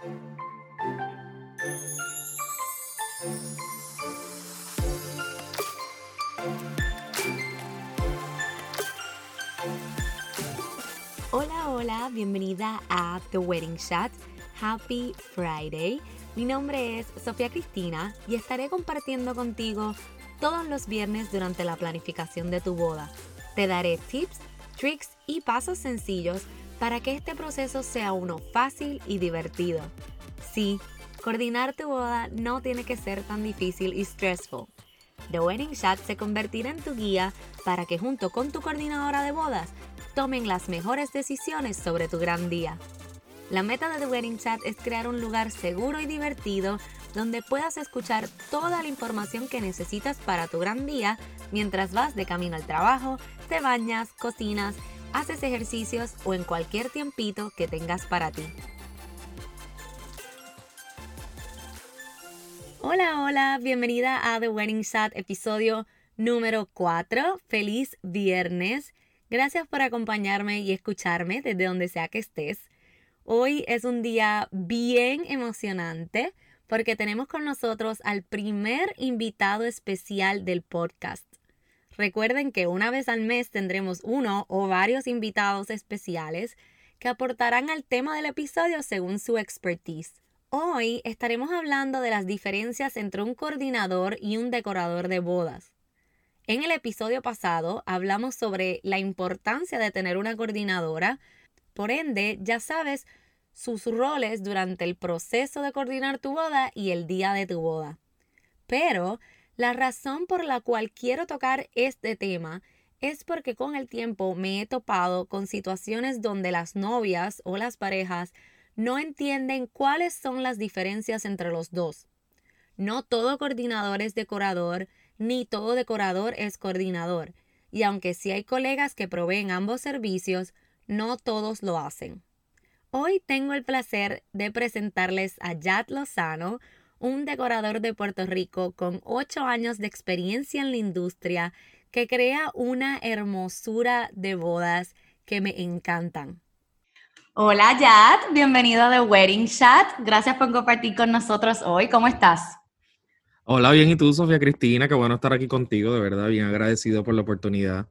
Hola, hola, bienvenida a The Wedding Shot. Happy Friday. Mi nombre es Sofía Cristina y estaré compartiendo contigo todos los viernes durante la planificación de tu boda. Te daré tips, tricks y pasos sencillos para que este proceso sea uno fácil y divertido. Sí, coordinar tu boda no tiene que ser tan difícil y stressful. The Wedding Chat se convertirá en tu guía para que junto con tu coordinadora de bodas tomen las mejores decisiones sobre tu gran día. La meta de The Wedding Chat es crear un lugar seguro y divertido donde puedas escuchar toda la información que necesitas para tu gran día mientras vas de camino al trabajo, te bañas, cocinas, haces ejercicios o en cualquier tiempito que tengas para ti. Hola, hola, bienvenida a The Wedding Chat, episodio número 4. Feliz viernes. Gracias por acompañarme y escucharme desde donde sea que estés. Hoy es un día bien emocionante porque tenemos con nosotros al primer invitado especial del podcast. Recuerden que una vez al mes tendremos uno o varios invitados especiales que aportarán al tema del episodio según su expertise. Hoy estaremos hablando de las diferencias entre un coordinador y un decorador de bodas. En el episodio pasado hablamos sobre la importancia de tener una coordinadora, por ende ya sabes sus roles durante el proceso de coordinar tu boda y el día de tu boda. Pero la razón por la cual quiero tocar este tema es porque con el tiempo me he topado con situaciones donde las novias o las parejas no entienden cuáles son las diferencias entre los dos. No todo coordinador es decorador, ni todo decorador es coordinador, y aunque sí hay colegas que proveen ambos servicios, no todos lo hacen. Hoy tengo el placer de presentarles a Yad Lozano, un decorador de Puerto Rico con ocho años de experiencia en la industria que crea una hermosura de bodas que me encantan. Hola Yad, bienvenido a The Wedding Chat. Gracias por compartir con nosotros hoy. ¿Cómo estás? Hola, bien, ¿y tú, Sofía Cristina? Qué bueno estar aquí contigo, de verdad, bien agradecido por la oportunidad.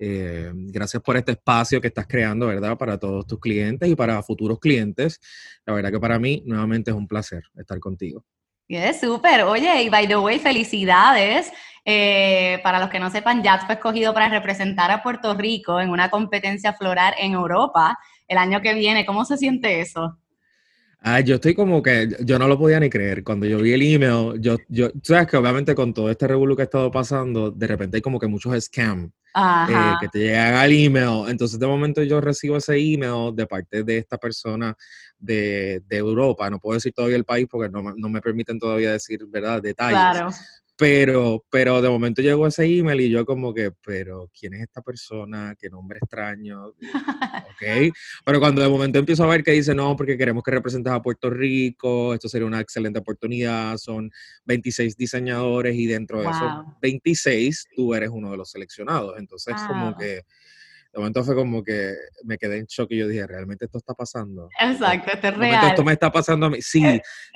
Eh, gracias por este espacio que estás creando, ¿verdad? Para todos tus clientes y para futuros clientes. La verdad que para mí, nuevamente, es un placer estar contigo. Es súper. Oye, y by the way, felicidades. Eh, para los que no sepan, Jazz fue escogido para representar a Puerto Rico en una competencia floral en Europa el año que viene. ¿Cómo se siente eso? Ah, yo estoy como que, yo no lo podía ni creer. Cuando yo vi el email, yo, yo, sabes que obviamente con todo este revuelo que ha estado pasando, de repente hay como que muchos scams eh, que te llegan al email. Entonces, de momento yo recibo ese email de parte de esta persona de, de Europa. No puedo decir todavía el país porque no, no me permiten todavía decir, ¿verdad?, detalles. Claro. Pero, pero de momento llegó ese email y yo como que, pero ¿quién es esta persona? ¿Qué nombre extraño? ok. Pero cuando de momento empiezo a ver que dice, no, porque queremos que representes a Puerto Rico, esto sería una excelente oportunidad, son 26 diseñadores y dentro de esos 26 tú eres uno de los seleccionados. Entonces como que de momento fue como que me quedé en shock y yo dije, ¿realmente esto está pasando? Exacto, esto es real. Esto me está pasando a mí. Sí,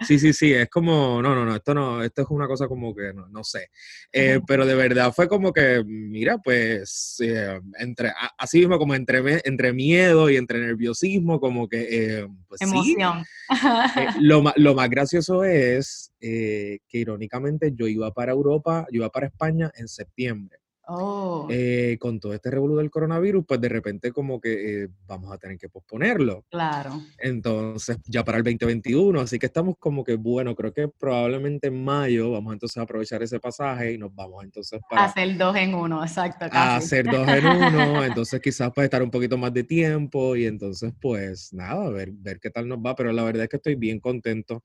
sí, sí, sí, es como, no, no, no, esto no, esto es una cosa como que, no, sé. Eh, pero de verdad fue como que, mira, pues, eh, entre, así mismo como entre, entre miedo y entre nerviosismo, como que, eh, pues Emoción. lo, lo más gracioso es que irónicamente yo iba para Europa, yo iba para España en septiembre. Oh. Eh, con todo este revuelo del coronavirus, pues de repente como que eh, vamos a tener que posponerlo. Claro. Entonces, ya para el 2021, así que estamos como que, bueno, creo que probablemente en mayo vamos entonces a aprovechar ese pasaje y nos vamos entonces para... Hacer dos en uno, exacto. hacer dos en uno, entonces quizás para estar un poquito más de tiempo y entonces pues nada, ver, ver qué tal nos va, pero la verdad es que estoy bien contento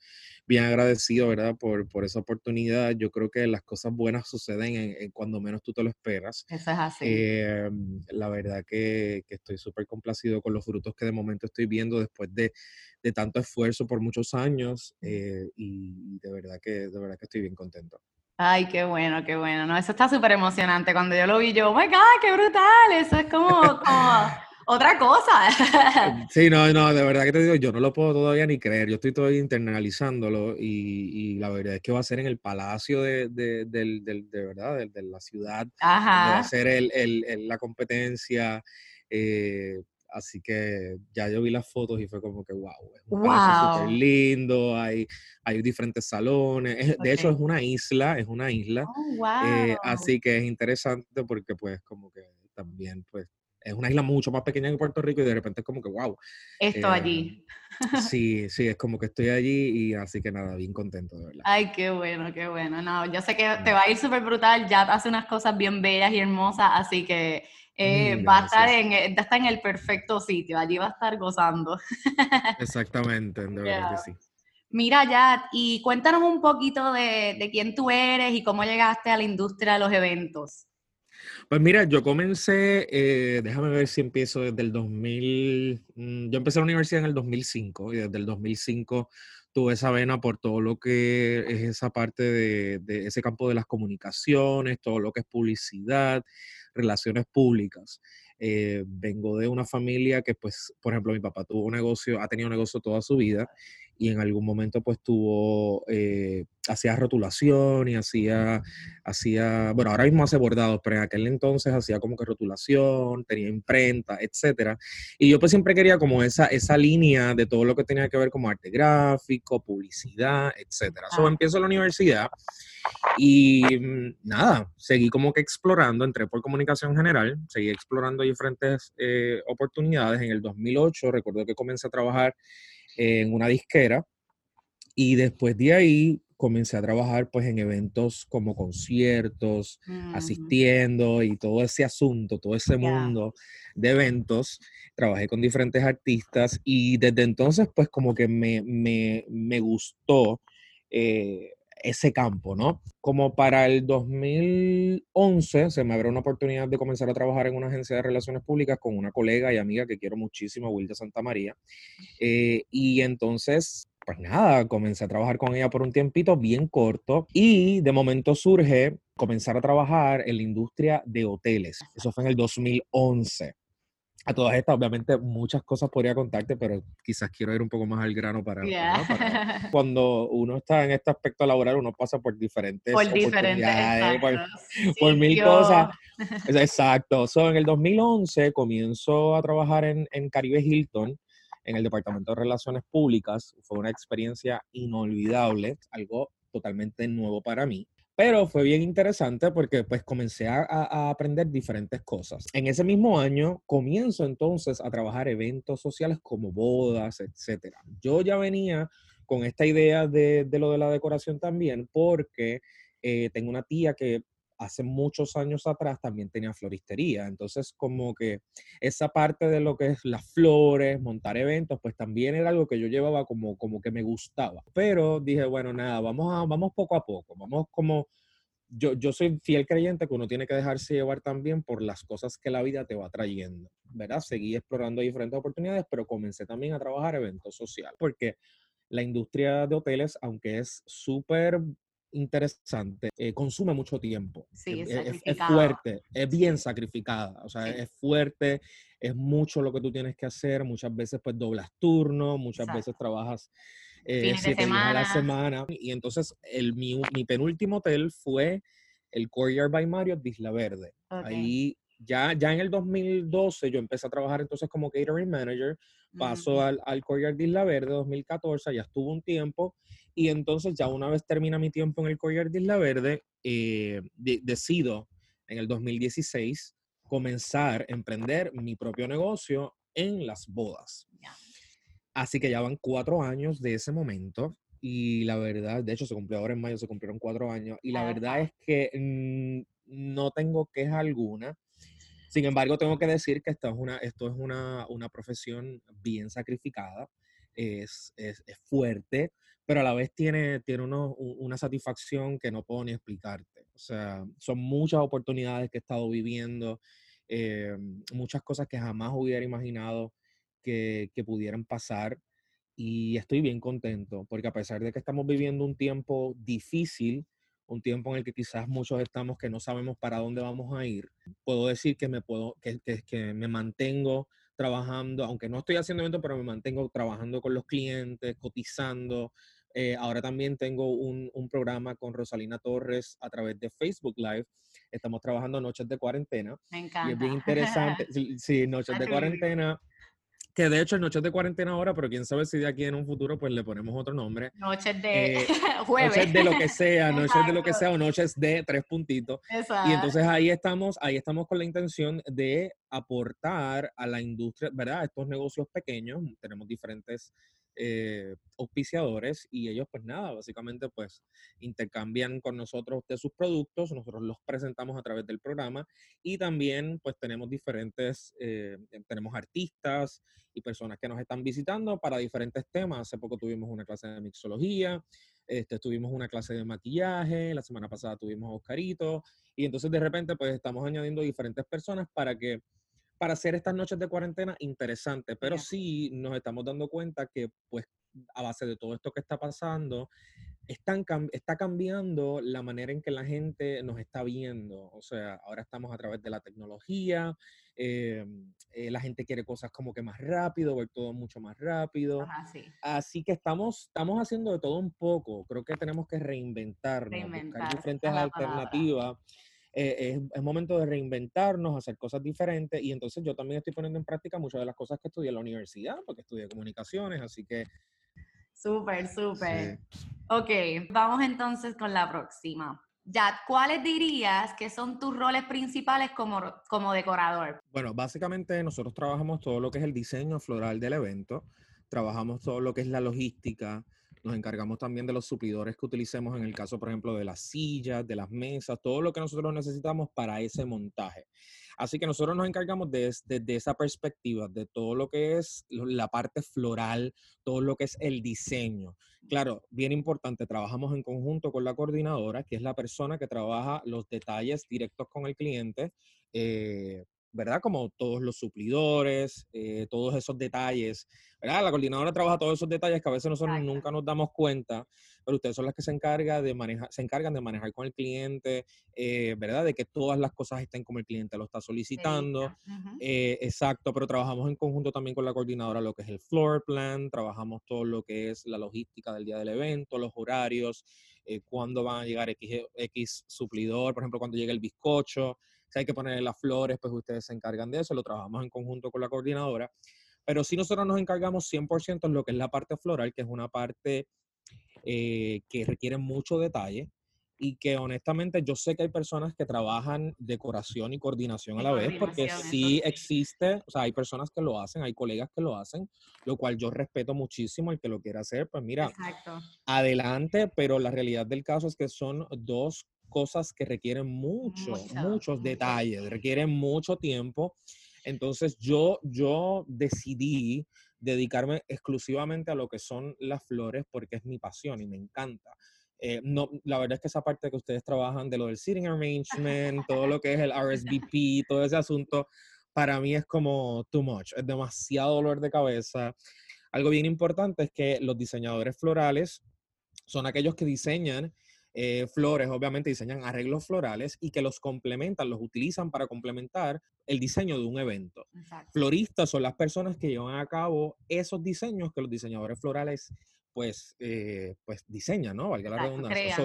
bien agradecido, ¿verdad? Por, por esa oportunidad. Yo creo que las cosas buenas suceden en, cuando menos tú te lo esperas. Eso es así. Em, la verdad que, que estoy súper complacido con los frutos que de momento estoy viendo después de, de tanto esfuerzo por muchos años eh, y de verdad que de verdad que estoy bien contento. Ay, qué bueno, qué bueno. No, eso está súper emocionante. Cuando yo lo vi, yo, oh my God, qué brutal. Eso es como, como otra cosa. sí, no, no, de verdad que te digo, yo no lo puedo todavía ni creer. Yo estoy todavía internalizándolo y, y la verdad es que va a ser en el palacio de, de, de, de verdad, de, la ciudad. Va a ser el, el, la competencia. Eh, Así que ya yo vi las fotos y fue como que, wow, es un wow. súper lindo, hay, hay diferentes salones. De hecho, es una isla, es una isla. Oh, eh, así que es interesante porque pues como que también pues es una isla mucho más pequeña que Puerto Rico y de repente es como que, wow. Esto allí. Em, sí, sí, es como que estoy allí y así que nada, bien contento, de verdad. Ay, qué bueno, qué bueno. No, yo sé que te va a ir súper brutal, ya hace unas cosas bien bellas y hermosas, así que eh, va, a estar en, eh, está en el perfecto sitio, allí va a estar gozando. Exactamente, de verdad que sí. Mira, Yad, y cuéntanos un poquito de, de, quién tú eres y cómo llegaste a la industria de los eventos. Pues mira, yo comencé, eh, déjame ver si empiezo desde el 2000, mm, yo empecé la universidad en el 2005 y desde el 2005 tuve esa vena por todo lo que es esa parte de, de ese campo de las comunicaciones, todo lo que es publicidad relaciones públicas. Eh, vengo de una familia que, pues, por ejemplo, mi papá tuvo un negocio, ha tenido un negocio toda su vida y en algún momento, pues, tuvo, eh, hacía rotulación y hacía, hacía, bueno, ahora mismo hace bordados, pero en aquel entonces hacía como que rotulación, tenía imprenta, etcétera. Y yo, pues, siempre quería como esa, esa línea de todo lo que tenía que ver como arte gráfico, publicidad, etcétera. Eso empiezo la universidad y mm, nada, seguí como que explorando, entré por comunicación general, seguí explorando diferentes eh, oportunidades. En el 2008 recuerdo que comencé a trabajar en una disquera y después de ahí comencé a trabajar pues en eventos como conciertos, mm. asistiendo y todo ese asunto, todo ese mundo de eventos. Trabajé con diferentes artistas y desde entonces pues como que me, me, me gustó eh, ese campo, ¿no? Como para el 2011 se me abrió una oportunidad de comenzar a trabajar en una agencia de relaciones públicas con una colega y amiga que quiero muchísimo, Wilda Santa María. Eh, y entonces, pues nada, comencé a trabajar con ella por un tiempito bien corto y de momento surge comenzar a trabajar en la industria de hoteles. Eso fue en el 2011 a todas estas, obviamente, muchas cosas podría contarte, pero quizás quiero ir un poco más al grano para, cuando uno está en este aspecto laboral, uno pasa por diferentes por diferentes, por, mil cosas. Exacto. So, en el 2011 comienzo a trabajar en, en Caribe Hilton, en el Departamento de Relaciones Públicas. Fue una experiencia inolvidable, algo totalmente nuevo para mí. Pero fue bien interesante porque pues comencé a, aprender diferentes cosas. En ese mismo año comienzo entonces a trabajar eventos sociales como bodas, etc. Yo ya venía con esta idea de, lo de la decoración también porque eh, tengo una tía que hace muchos años atrás también tenía floristería. Entonces, como que esa parte de lo que es las flores, montar eventos, pues también era algo que yo llevaba como, como que me gustaba. Pero dije, bueno, nada, vamos, a, vamos poco a poco, vamos como... Yo, yo soy fiel creyente que uno tiene que dejarse llevar también por las cosas que la vida te va trayendo, ¿verdad? Seguí explorando diferentes oportunidades, pero comencé también a trabajar eventos sociales, porque la industria de hoteles, aunque es súper interesante, eh, consume mucho tiempo. Sí, es, es, fuerte, es bien sacrificada, o sea, es fuerte, es mucho lo que tú tienes que hacer, muchas veces pues doblas turno, muchas veces trabajas eh, siete días a la semana. Y entonces el, mi, mi penúltimo hotel fue el Courtyard by Mario de Isla Verde. Ahí ya, ya en el 2012 yo empecé a trabajar entonces como catering manager, paso mm. al, al Courtyard de Isla Verde 2014, ya estuvo un tiempo y entonces ya una vez termina mi tiempo en el Courier de Isla Verde, eh, decido en el 2016 comenzar a emprender mi propio negocio en las bodas. Así que ya van cuatro años de ese momento y la verdad, de hecho se cumplió ahora en mayo, se cumplieron cuatro años y la verdad es que no tengo queja alguna. Sin embargo, tengo que decir que esto es una, esto es una, una profesión bien sacrificada, es, es, es fuerte, pero a la vez tiene, tiene una satisfacción que no puedo ni explicarte. O sea, son muchas oportunidades que he estado viviendo, eh, muchas cosas que jamás hubiera imaginado que, que pudieran pasar y estoy bien contento porque a pesar de que estamos viviendo un tiempo difícil, un tiempo en el que quizás muchos estamos que no sabemos para dónde vamos a ir, puedo decir que me, puedo, que, que, que me mantengo trabajando, aunque no estoy haciendo eventos, pero me mantengo trabajando con los clientes, cotizando. Eh, ahora también tengo un, un, programa con Rosalina Torres a través de Facebook Live. Estamos trabajando noches de cuarentena. Me encanta. Y es bien interesante. sí, noches de cuarentena que de hecho es noches de cuarentena ahora, pero quién sabe si de aquí en un futuro pues le ponemos otro nombre. Noches de eh, jueves. Noches de lo que sea, noches de lo que sea o noches de tres puntitos. Exacto. Y entonces ahí estamos, ahí estamos con la intención de aportar a la industria, ¿verdad? Estos negocios pequeños, tenemos diferentes eh, auspiciadores y ellos pues nada, básicamente pues intercambian con nosotros de sus productos, nosotros los presentamos a través del programa y también pues tenemos diferentes, eh, tenemos artistas y personas que nos están visitando para diferentes temas. Hace poco tuvimos una clase de mixología, este, tuvimos una clase de maquillaje, la semana pasada tuvimos a Oscarito y entonces de repente pues estamos añadiendo diferentes personas para que para hacer estas noches de cuarentena interesantes, pero sí nos estamos dando cuenta que pues a base de todo esto que está pasando, están, está cambiando la manera en que la gente nos está viendo. O sea, ahora estamos a través de la tecnología, eh, eh, la gente quiere cosas como que más rápido, ver todo mucho más rápido. Así que estamos, estamos haciendo de todo un poco. Creo que tenemos que reinventarnos, buscar diferentes alternativas. Eh, es, momento de reinventarnos, hacer cosas diferentes y entonces yo también estoy poniendo en práctica muchas de las cosas que estudié en la universidad, porque estudié comunicaciones, así que... Súper, súper. Ok, vamos entonces con la próxima. Ya, ¿cuáles dirías que son tus roles principales como, como decorador? Bueno, básicamente nosotros trabajamos todo lo que es el diseño floral del evento, trabajamos todo lo que es la logística, nos encargamos también de los suplidores que utilicemos en el caso, por ejemplo, de las sillas, de las mesas, todo lo que nosotros necesitamos para ese montaje. Así que nosotros nos encargamos desde de, esa perspectiva, de todo lo que es la parte floral, todo lo que es el diseño. Claro, bien importante, trabajamos en conjunto con la coordinadora, que es la persona que trabaja los detalles directos con el cliente. Eh, ¿verdad? Como todos los suplidores, eh, todos esos detalles, ¿verdad? La coordinadora trabaja todos esos detalles que a veces nosotros nunca nos damos cuenta, pero ustedes son las que se, encarga de manejar, se encargan de manejar con el cliente, eh, ¿verdad? De que todas las cosas estén como el cliente lo está solicitando. Eh, exacto, pero trabajamos en conjunto también con la coordinadora lo que es el floor plan, trabajamos todo lo que es la logística del día del evento, los horarios, cuándo van a llegar X, X suplidor, por ejemplo, cuando llega el bizcocho si hay que ponerle las flores, pues ustedes se encargan de eso, lo trabajamos en conjunto con la coordinadora. Pero si nosotros nos encargamos 100% en lo que es la parte floral, que es una parte eh, que requiere mucho detalle y que honestamente yo sé que hay personas que trabajan decoración y coordinación a la vez, porque sí existe, o sea, hay personas que lo hacen, hay colegas que lo hacen, lo cual yo respeto muchísimo el que lo quiera hacer, pues mira, adelante, pero la realidad del caso es que son dos cosas que requieren mucho, muchos detalles, requieren mucho tiempo. Entonces yo, yo decidí dedicarme exclusivamente a lo que son las flores porque es mi pasión y me encanta. Eh, no, la verdad es que esa parte que ustedes trabajan de lo del sitting arrangement, todo lo que es el RSVP, todo ese asunto, para mí es como too much, es demasiado dolor de cabeza. Algo bien importante es que los diseñadores florales son aquellos que diseñan eh, flores, obviamente diseñan arreglos florales y que los complementan, los utilizan para complementar el diseño de un evento. Floristas son las personas que llevan a cabo esos diseños que los diseñadores florales pues, eh, pues diseñan, ¿no? Valga la redundancia.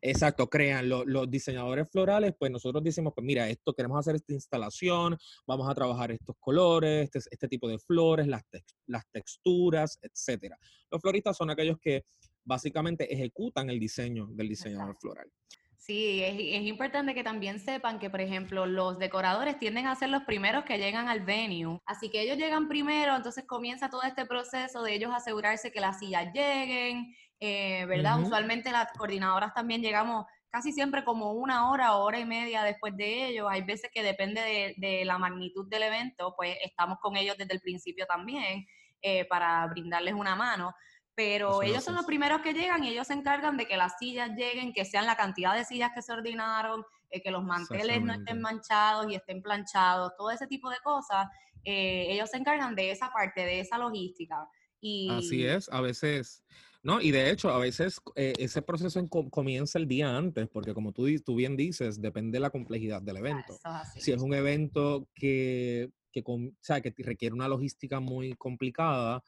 Exacto, crean. Los, diseñadores florales, pues nosotros decimos, pues mira, esto queremos hacer esta instalación, vamos a trabajar estos colores, este, este tipo de flores, las, las texturas, etcétera. Los floristas son aquellos que básicamente ejecutan el diseño del diseñador floral. Sí, es, es, importante que también sepan que, por ejemplo, los decoradores tienden a ser los primeros que llegan al venue. Así que ellos llegan primero, entonces comienza todo este proceso de ellos asegurarse que las sillas lleguen, eh, ¿verdad? Usualmente las coordinadoras también llegamos casi siempre como una hora hora y media después de ellos. Hay veces que depende de, de la magnitud del evento, pues estamos con ellos desde el principio también eh, para brindarles una mano pero ellos son los primeros que llegan y ellos se encargan de que las sillas lleguen, que sean la cantidad de sillas que se ordenaron, eh, que los manteles no estén manchados y estén planchados, todo ese tipo de cosas. Eh, ellos se encargan de esa parte, de esa logística. Y... Así es, a veces, no, y de hecho, a veces eh, ese proceso comienza el día antes, porque como tú, tú bien dices, depende de la complejidad del evento. si es un evento que que, o sea, que requiere una logística muy complicada,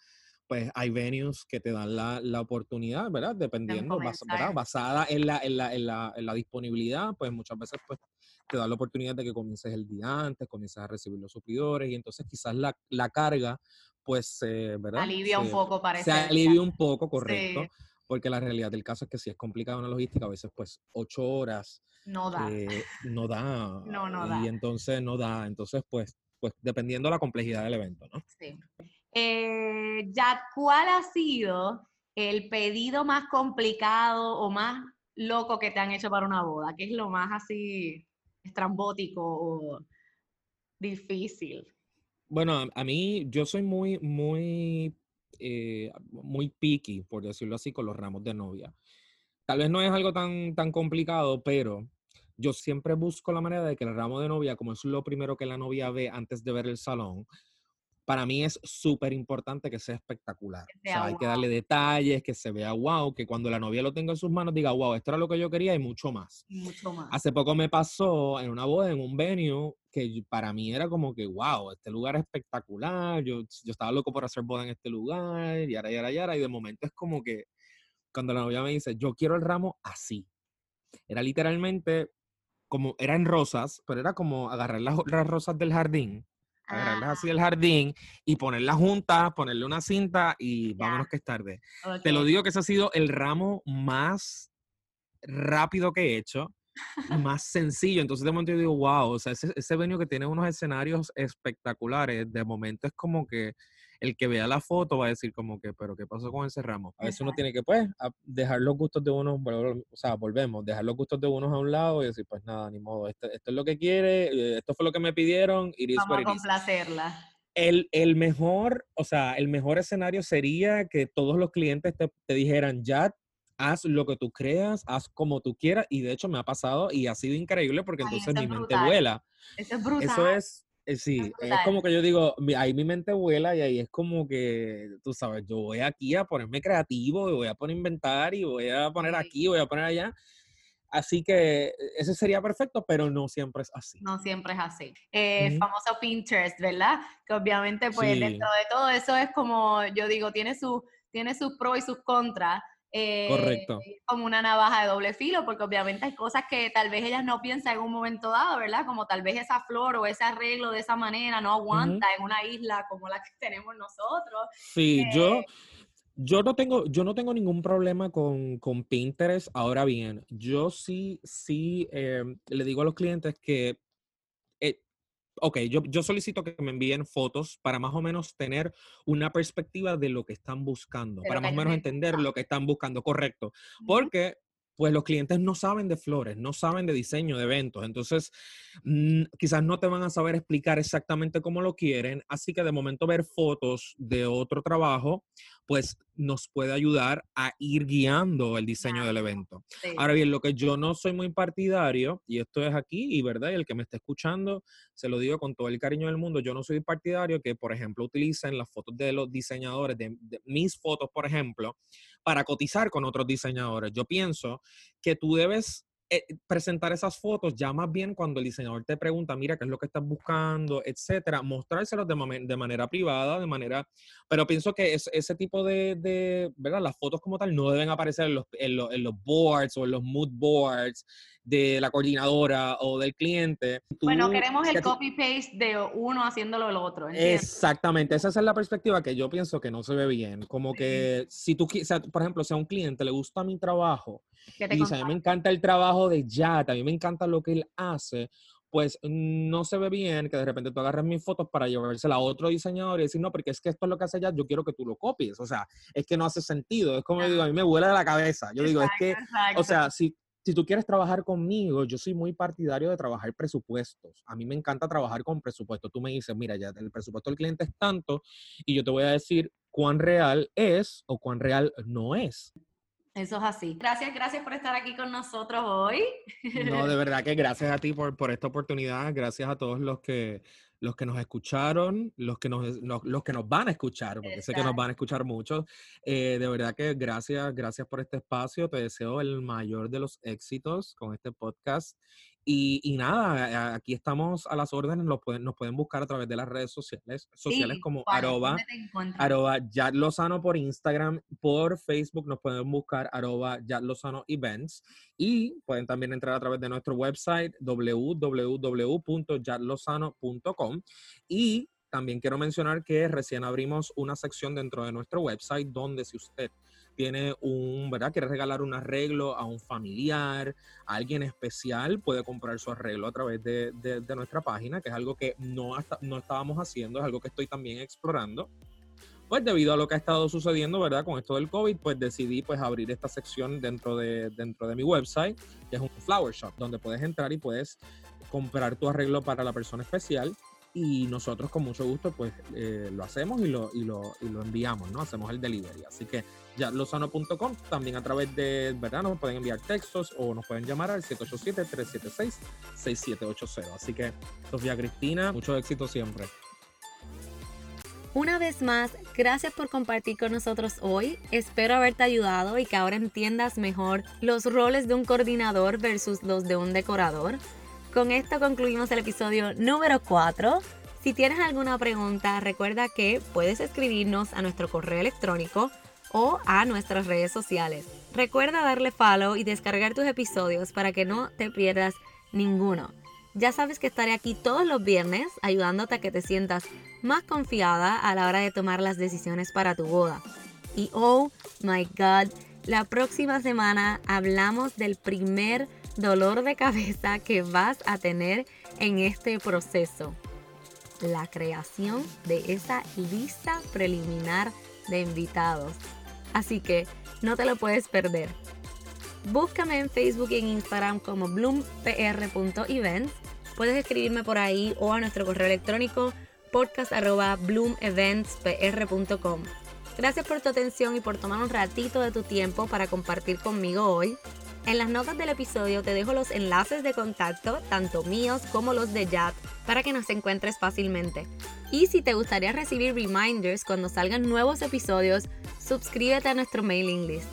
pues hay venues que te dan la, la oportunidad, ¿verdad? Dependiendo, ¿verdad? basada en la, en, la, en, la, en la, disponibilidad, pues muchas veces pues, te da la oportunidad de que comiences el día antes, comiences a recibir los suplidores y entonces quizás la, la carga, pues, eh, ¿verdad? Alivia un poco, parece. Se alivia un poco, correcto. Porque la realidad del caso es que si es complicada una logística, a veces pues ocho horas no da. Eh, no da. no, no da. Y entonces no da. Entonces, pues, pues dependiendo de la complejidad del evento, ¿no? Sí. Eh, ya, ¿cuál ha sido el pedido más complicado o más loco que te han hecho para una boda? ¿Qué es lo más así estrambótico o difícil? Bueno, a mí yo soy muy, muy, eh, muy picky, por decirlo así, con los ramos de novia. Tal vez no es algo tan, tan complicado, pero yo siempre busco la manera de que el ramo de novia, como es lo primero que la novia ve antes de ver el salón, para mí es súper importante que sea espectacular. o sea, hay que darle detalles, que se vea wow, que cuando la novia lo tenga en sus manos diga, wow, esto era lo que yo quería y mucho más. Mucho más. Hace poco me pasó en una boda, en un venue, que para mí era como que, wow, este lugar es espectacular, yo, yo estaba loco por hacer boda en este lugar, y ahora, y ahora, y ahora, y de momento es como que cuando la novia me dice, yo quiero el ramo así. Era literalmente como, era en rosas, pero era como agarrar las, rosas del jardín, agarrarlas así del jardín y ponerlas juntas, ponerle una cinta y vámonos que es tarde. Te lo digo que ese ha sido el ramo más rápido que he hecho más sencillo. Entonces de momento yo digo, wow, o sea, ese, ese venue que tiene unos escenarios espectaculares, de momento es como que el que vea la foto va a decir como que, pero ¿qué pasó con ese ramo? A veces uno tiene que, pues, dejar los gustos de uno, o sea, volvemos, dejar los gustos de unos a un lado y decir, pues nada, ni modo, esto, esto es lo que quiere, eh, esto fue lo que me pidieron, y Vamos a complacerla. El, el, mejor, o sea, el mejor escenario sería que todos los clientes te, te dijeran, ya haz lo que tú creas, haz como tú quieras, y de hecho me ha pasado y ha sido increíble porque entonces mi mente vuela. Eso es brutal. Eso es, eh, sí, es, como que yo digo, ahí mi mente vuela y ahí es como que, tú sabes, yo voy aquí a ponerme creativo y voy a poner inventar y voy a poner aquí, voy a poner allá. Así que ese sería perfecto, pero no siempre es así. No siempre es así. Eh, Famoso Pinterest, ¿verdad? Que obviamente, pues dentro de todo eso es como, yo digo, tiene, su, tiene sus pros y sus contras eh, Correcto. Como una navaja de doble filo, porque obviamente hay cosas que tal vez ellas no piensan en un momento dado, ¿verdad? Como tal vez esa flor o ese arreglo de esa manera no aguanta en una isla como la que tenemos nosotros. Sí, yo, eh, yo no tengo, yo no tengo ningún problema con, con Pinterest. Ahora bien, yo sí, sí eh, le digo a los clientes que ok, yo, yo solicito que me envíen fotos para más o menos tener una perspectiva de lo que están buscando, para más o menos entender lo que están buscando, correcto. Porque pues los clientes no saben de flores, no saben de diseño de eventos, entonces mm, quizás no te van a saber explicar exactamente cómo lo quieren, así que de momento ver fotos de otro trabajo, pues nos puede ayudar a ir guiando el diseño del evento. Ahora bien, lo que yo no soy muy partidario, y esto es aquí, y verdad, y el que me está escuchando, se lo digo con todo el cariño del mundo, yo no soy partidario que, por ejemplo, utilicen las fotos de los diseñadores, de mis fotos, por ejemplo, para cotizar con otros diseñadores. Yo pienso que tú debes eh, presentar esas fotos ya más bien cuando el diseñador te pregunta, mira, qué es lo que estás buscando, etcétera, mostrárselos de, de manera privada, de manera, pero pienso que es, ese tipo de, de, ¿verdad? Las fotos como tal no deben aparecer en, los, en los boards o en los mood boards de la coordinadora o del cliente. bueno, queremos el copy-paste de uno haciéndolo el otro. Exactamente, esa es la perspectiva que yo pienso que no se ve bien. Como que si tú, o sea, por ejemplo, si a un cliente le gusta mi trabajo y dice, a mí me encanta el trabajo de Jat, a mí me encanta lo que él hace, pues no se ve bien que de repente tú agarres mis fotos para llevársela a otro diseñador y decir, no, porque es que esto es lo que hace ya, yo quiero que tú lo copies. O sea, es que no hace sentido. Es como yo digo, a mí me vuela de la cabeza. Yo digo, es que, o sea, si si tú quieres trabajar conmigo, yo soy muy partidario de trabajar presupuestos. A mí me encanta trabajar con presupuestos. Tú me dices, mira, ya el presupuesto del cliente es tanto y yo te voy a decir cuán real es o cuán real no es. Eso es así. Gracias, gracias por estar aquí con nosotros hoy. No, de verdad que gracias a ti por, por esta oportunidad, gracias a todos los que los que nos escucharon, los que nos, los que nos van a escuchar, porque sé que nos van a escuchar muchos. Eh, de verdad que gracias, gracias por este espacio. Te deseo el mayor de los éxitos con este podcast Y, nada, aquí estamos a las órdenes, nos pueden, nos pueden buscar a través de las redes sociales, sociales como arroba, arroba Lozano por Instagram, por Facebook nos pueden buscar arroba Lozano Events y pueden también entrar a través de nuestro website www.jatlozano.com y también quiero mencionar que recién abrimos una sección dentro de nuestro website donde si usted tiene un, ¿verdad? Quiere regalar un arreglo a un familiar, a alguien especial, puede comprar su arreglo a través de, de, nuestra página, que es algo que no, no estábamos haciendo, es algo que estoy también explorando. Pues debido a lo que ha estado sucediendo, ¿verdad? Con esto del COVID, pues decidí pues abrir esta sección dentro de, dentro de mi website, que es un flower shop, donde puedes entrar y puedes comprar tu arreglo para la persona especial y nosotros con mucho gusto pues eh, lo hacemos y lo, y lo, y lo, enviamos, ¿no? Hacemos el delivery. Así que ya lozano.com, también a través de, ¿verdad? Nos pueden enviar textos o nos pueden llamar al 787-376-6780. Así que, Sofía Cristina, mucho éxito siempre. Una vez más, gracias por compartir con nosotros hoy. Espero haberte ayudado y que ahora entiendas mejor los roles de un coordinador versus los de un decorador. Con esto concluimos el episodio número 4. Si tienes alguna pregunta, recuerda que puedes escribirnos a nuestro correo electrónico o a nuestras redes sociales. Recuerda darle follow y descargar tus episodios para que no te pierdas ninguno. Ya sabes que estaré aquí todos los viernes ayudándote a que te sientas más confiada a la hora de tomar las decisiones para tu boda. Y oh my god, la próxima semana hablamos del primer dolor de cabeza que vas a tener en este proceso. La creación de esa lista preliminar de invitados. Así que no te lo puedes perder. Búscame en Facebook y en Instagram como bloompr.events. Puedes escribirme por ahí o a nuestro correo electrónico podcast.bloomeventspr.com. Gracias por tu atención y por tomar un ratito de tu tiempo para compartir conmigo hoy. En las notas del episodio te dejo los enlaces de contacto, tanto míos como los de Jad, para que nos encuentres fácilmente. Y si te gustaría recibir reminders cuando salgan nuevos episodios, suscríbete a nuestro mailing list.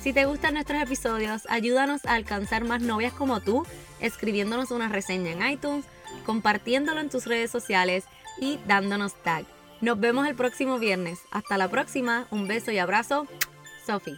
Si te gustan nuestros episodios, ayúdanos a alcanzar más novias como tú, escribiéndonos una reseña en iTunes, compartiéndolo en tus redes sociales y dándonos tag. Nos vemos el próximo viernes. Hasta la próxima. Un beso y abrazo. Sophie.